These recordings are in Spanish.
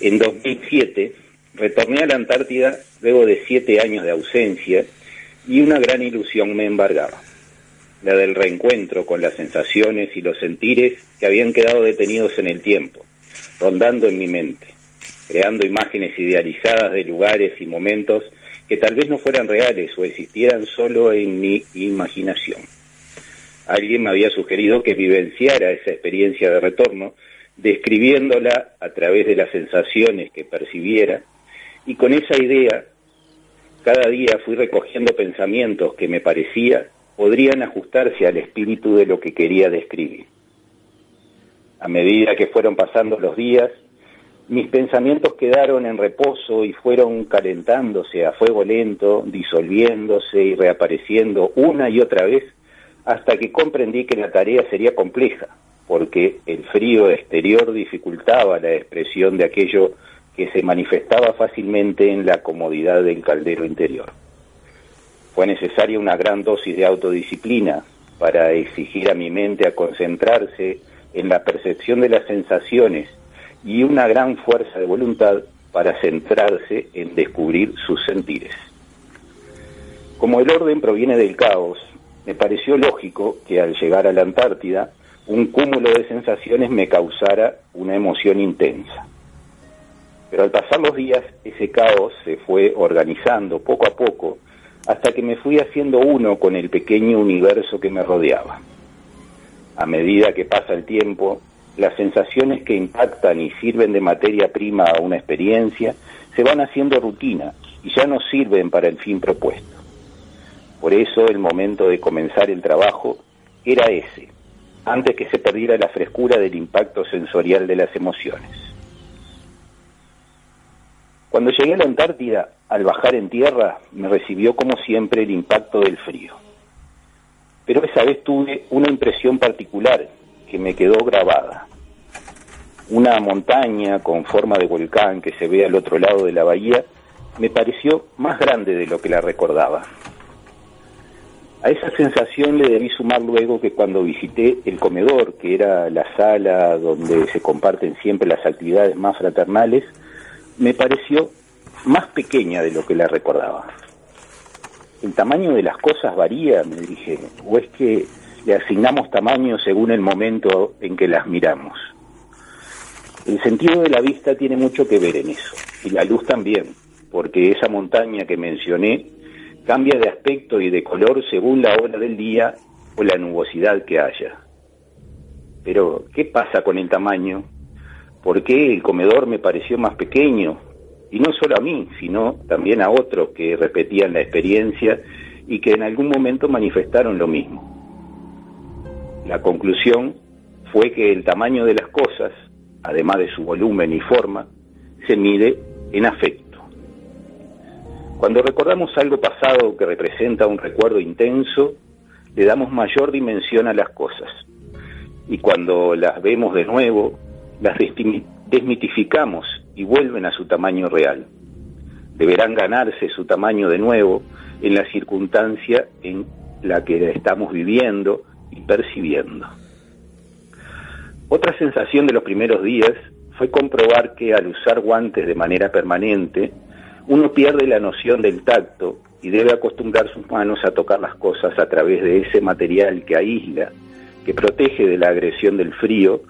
En 2007 retorné a la Antártida luego de siete años de ausencia y una gran ilusión me embargaba, la del reencuentro con las sensaciones y los sentires que habían quedado detenidos en el tiempo, rondando en mi mente, creando imágenes idealizadas de lugares y momentos que tal vez no fueran reales o existieran solo en mi imaginación. Alguien me había sugerido que vivenciara esa experiencia de retorno, describiéndola a través de las sensaciones que percibiera, y con esa idea, cada día fui recogiendo pensamientos que me parecía podrían ajustarse al espíritu de lo que quería describir. A medida que fueron pasando los días, mis pensamientos quedaron en reposo y fueron calentándose a fuego lento, disolviéndose y reapareciendo una y otra vez hasta que comprendí que la tarea sería compleja, porque el frío exterior dificultaba la expresión de aquello que se manifestaba fácilmente en la comodidad del caldero interior. Fue necesaria una gran dosis de autodisciplina para exigir a mi mente a concentrarse en la percepción de las sensaciones y una gran fuerza de voluntad para centrarse en descubrir sus sentires. Como el orden proviene del caos, me pareció lógico que al llegar a la Antártida un cúmulo de sensaciones me causara una emoción intensa. Pero al pasar los días ese caos se fue organizando poco a poco hasta que me fui haciendo uno con el pequeño universo que me rodeaba. A medida que pasa el tiempo, las sensaciones que impactan y sirven de materia prima a una experiencia se van haciendo rutina y ya no sirven para el fin propuesto. Por eso el momento de comenzar el trabajo era ese, antes que se perdiera la frescura del impacto sensorial de las emociones. Cuando llegué a la Antártida, al bajar en tierra, me recibió como siempre el impacto del frío. Pero esa vez tuve una impresión particular que me quedó grabada. Una montaña con forma de volcán que se ve al otro lado de la bahía me pareció más grande de lo que la recordaba. A esa sensación le debí sumar luego que cuando visité el comedor, que era la sala donde se comparten siempre las actividades más fraternales, me pareció más pequeña de lo que la recordaba. El tamaño de las cosas varía, me dije, o es que le asignamos tamaño según el momento en que las miramos. El sentido de la vista tiene mucho que ver en eso, y la luz también, porque esa montaña que mencioné cambia de aspecto y de color según la hora del día o la nubosidad que haya. Pero, ¿qué pasa con el tamaño? ¿Por qué el comedor me pareció más pequeño? Y no solo a mí, sino también a otros que repetían la experiencia y que en algún momento manifestaron lo mismo. La conclusión fue que el tamaño de las cosas, además de su volumen y forma, se mide en afecto. Cuando recordamos algo pasado que representa un recuerdo intenso, le damos mayor dimensión a las cosas. Y cuando las vemos de nuevo, las desmitificamos y vuelven a su tamaño real. Deberán ganarse su tamaño de nuevo en la circunstancia en la que estamos viviendo y percibiendo. Otra sensación de los primeros días fue comprobar que al usar guantes de manera permanente, uno pierde la noción del tacto y debe acostumbrar sus manos a tocar las cosas a través de ese material que aísla, que protege de la agresión del frío,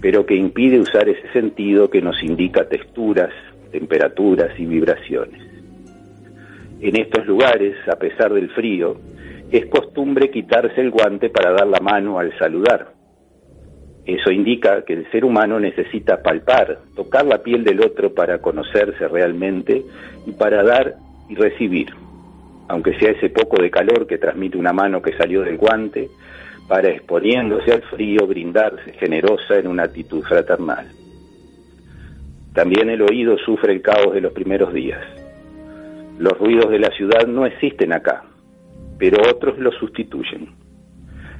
pero que impide usar ese sentido que nos indica texturas, temperaturas y vibraciones. En estos lugares, a pesar del frío, es costumbre quitarse el guante para dar la mano al saludar. Eso indica que el ser humano necesita palpar, tocar la piel del otro para conocerse realmente y para dar y recibir, aunque sea ese poco de calor que transmite una mano que salió del guante, para exponiéndose al frío brindarse generosa en una actitud fraternal. También el oído sufre el caos de los primeros días. Los ruidos de la ciudad no existen acá, pero otros lo sustituyen.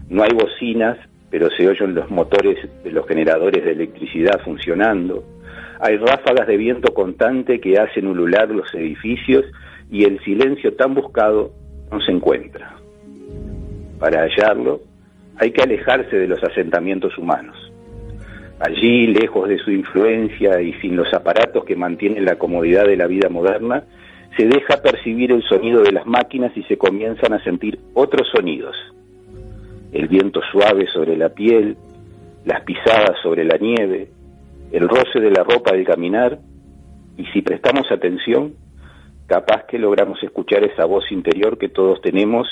No hay bocinas, pero se oyen los motores de los generadores de electricidad funcionando. Hay ráfagas de viento constante que hacen ulular los edificios y el silencio tan buscado no se encuentra. Para hallarlo, hay que alejarse de los asentamientos humanos. Allí, lejos de su influencia y sin los aparatos que mantienen la comodidad de la vida moderna, se deja percibir el sonido de las máquinas y se comienzan a sentir otros sonidos. El viento suave sobre la piel, las pisadas sobre la nieve, el roce de la ropa al caminar, y si prestamos atención, capaz que logramos escuchar esa voz interior que todos tenemos,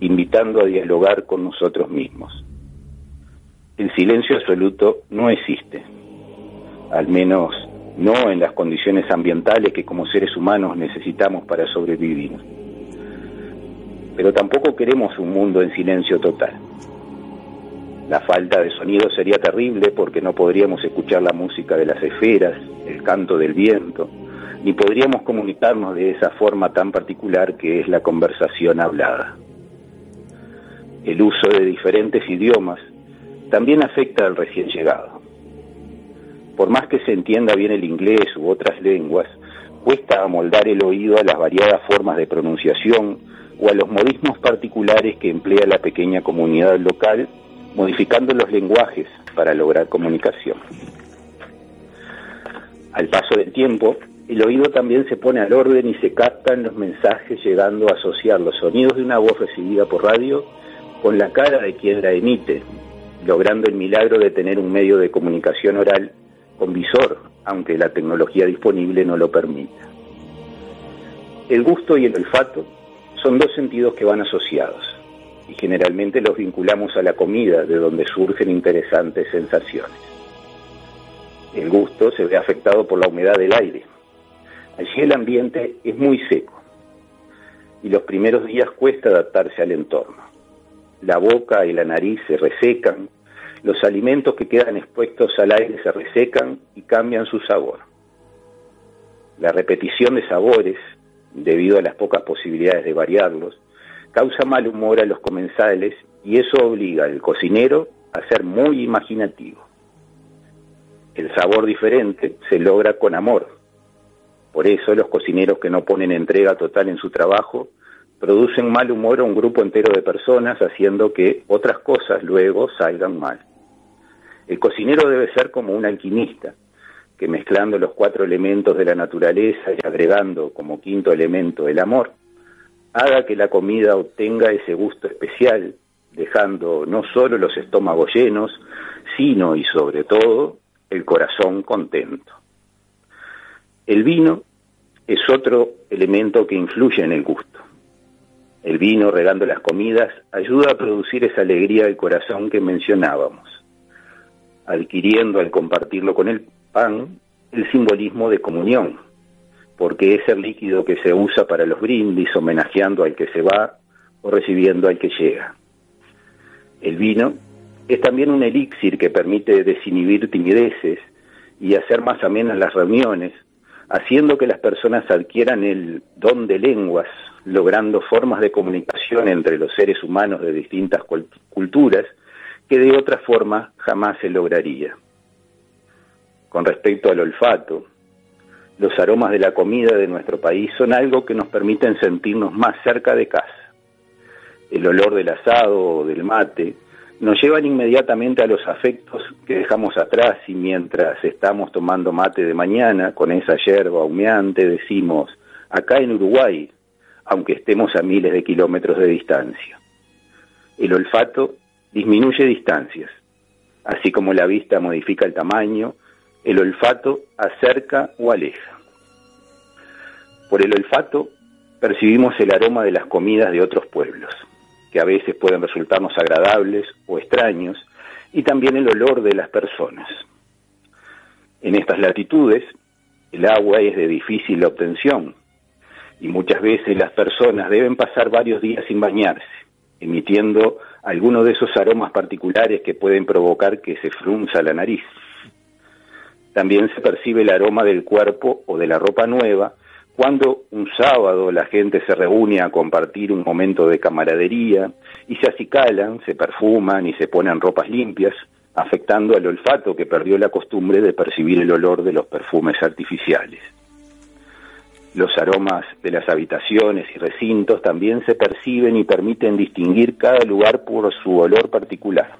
invitando a dialogar con nosotros mismos. El silencio absoluto no existe, al menos no en las condiciones ambientales que como seres humanos necesitamos para sobrevivir. Pero tampoco queremos un mundo en silencio total. La falta de sonido sería terrible porque no podríamos escuchar la música de las esferas, el canto del viento, ni podríamos comunicarnos de esa forma tan particular que es la conversación hablada. El uso de diferentes idiomas también afecta al recién llegado. Por más que se entienda bien el inglés u otras lenguas, cuesta amoldar el oído a las variadas formas de pronunciación o a los modismos particulares que emplea la pequeña comunidad local, modificando los lenguajes para lograr comunicación. Al paso del tiempo, el oído también se pone al orden y se captan los mensajes llegando a asociar los sonidos de una voz recibida por radio con la cara de quien la emite, logrando el milagro de tener un medio de comunicación oral con visor, aunque la tecnología disponible no lo permita. El gusto y el olfato son dos sentidos que van asociados y generalmente los vinculamos a la comida, de donde surgen interesantes sensaciones. El gusto se ve afectado por la humedad del aire. Allí el ambiente es muy seco y los primeros días cuesta adaptarse al entorno. La boca y la nariz se resecan, los alimentos que quedan expuestos al aire se resecan y cambian su sabor. La repetición de sabores, debido a las pocas posibilidades de variarlos, causa mal humor a los comensales y eso obliga al cocinero a ser muy imaginativo. El sabor diferente se logra con amor. Por eso los cocineros que no ponen entrega total en su trabajo producen mal humor a un grupo entero de personas haciendo que otras cosas luego salgan mal. El cocinero debe ser como un alquimista, que mezclando los cuatro elementos de la naturaleza y agregando como quinto elemento el amor, haga que la comida obtenga ese gusto especial, dejando no solo los estómagos llenos, sino y sobre todo el corazón contento. El vino es otro elemento que influye en el gusto. El vino, regando las comidas, ayuda a producir esa alegría del corazón que mencionábamos, adquiriendo al compartirlo con el el simbolismo de comunión, porque es el líquido que se usa para los brindis, homenajeando al que se va o recibiendo al que llega. El vino es también un elixir que permite desinhibir timideces y hacer más amenas las reuniones, haciendo que las personas adquieran el don de lenguas, logrando formas de comunicación entre los seres humanos de distintas culturas que de otra forma jamás se lograría. Con respecto al olfato, los aromas de la comida de nuestro país son algo que nos permiten sentirnos más cerca de casa. El olor del asado o del mate nos llevan inmediatamente a los afectos que dejamos atrás y mientras estamos tomando mate de mañana con esa yerba humeante decimos, acá en Uruguay, aunque estemos a miles de kilómetros de distancia. El olfato disminuye distancias, así como la vista modifica el tamaño, el olfato acerca o aleja. Por el olfato percibimos el aroma de las comidas de otros pueblos, que a veces pueden resultarnos agradables o extraños, y también el olor de las personas. En estas latitudes, el agua es de difícil obtención y muchas veces las personas deben pasar varios días sin bañarse, emitiendo algunos de esos aromas particulares que pueden provocar que se frunza la nariz. También se percibe el aroma del cuerpo o de la ropa nueva cuando un sábado la gente se reúne a compartir un momento de camaradería y se acicalan, se perfuman y se ponen ropas limpias, afectando al olfato que perdió la costumbre de percibir el olor de los perfumes artificiales. Los aromas de las habitaciones y recintos también se perciben y permiten distinguir cada lugar por su olor particular.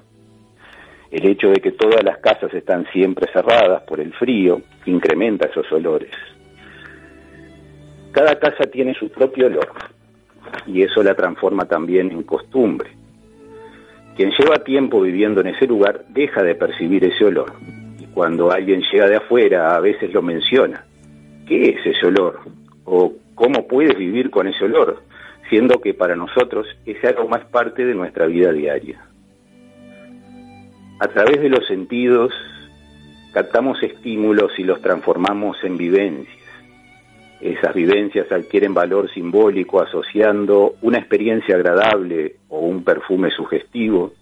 El hecho de que todas las casas están siempre cerradas por el frío incrementa esos olores. Cada casa tiene su propio olor y eso la transforma también en costumbre. Quien lleva tiempo viviendo en ese lugar deja de percibir ese olor y cuando alguien llega de afuera a veces lo menciona. ¿Qué es ese olor? ¿O cómo puedes vivir con ese olor? Siendo que para nosotros ese algo más parte de nuestra vida diaria. A través de los sentidos captamos estímulos y los transformamos en vivencias. Esas vivencias adquieren valor simbólico asociando una experiencia agradable o un perfume sugestivo,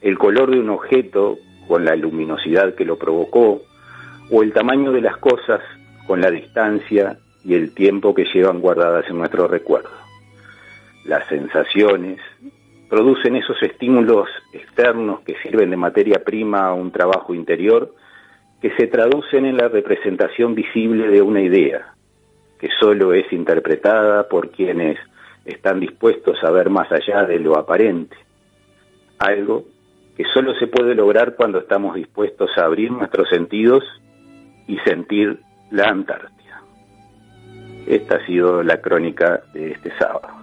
el color de un objeto con la luminosidad que lo provocó, o el tamaño de las cosas con la distancia y el tiempo que llevan guardadas en nuestro recuerdo. Las sensaciones producen esos estímulos externos que sirven de materia prima a un trabajo interior que se traducen en la representación visible de una idea, que solo es interpretada por quienes están dispuestos a ver más allá de lo aparente. Algo que solo se puede lograr cuando estamos dispuestos a abrir nuestros sentidos y sentir la Antártida. Esta ha sido la crónica de este sábado.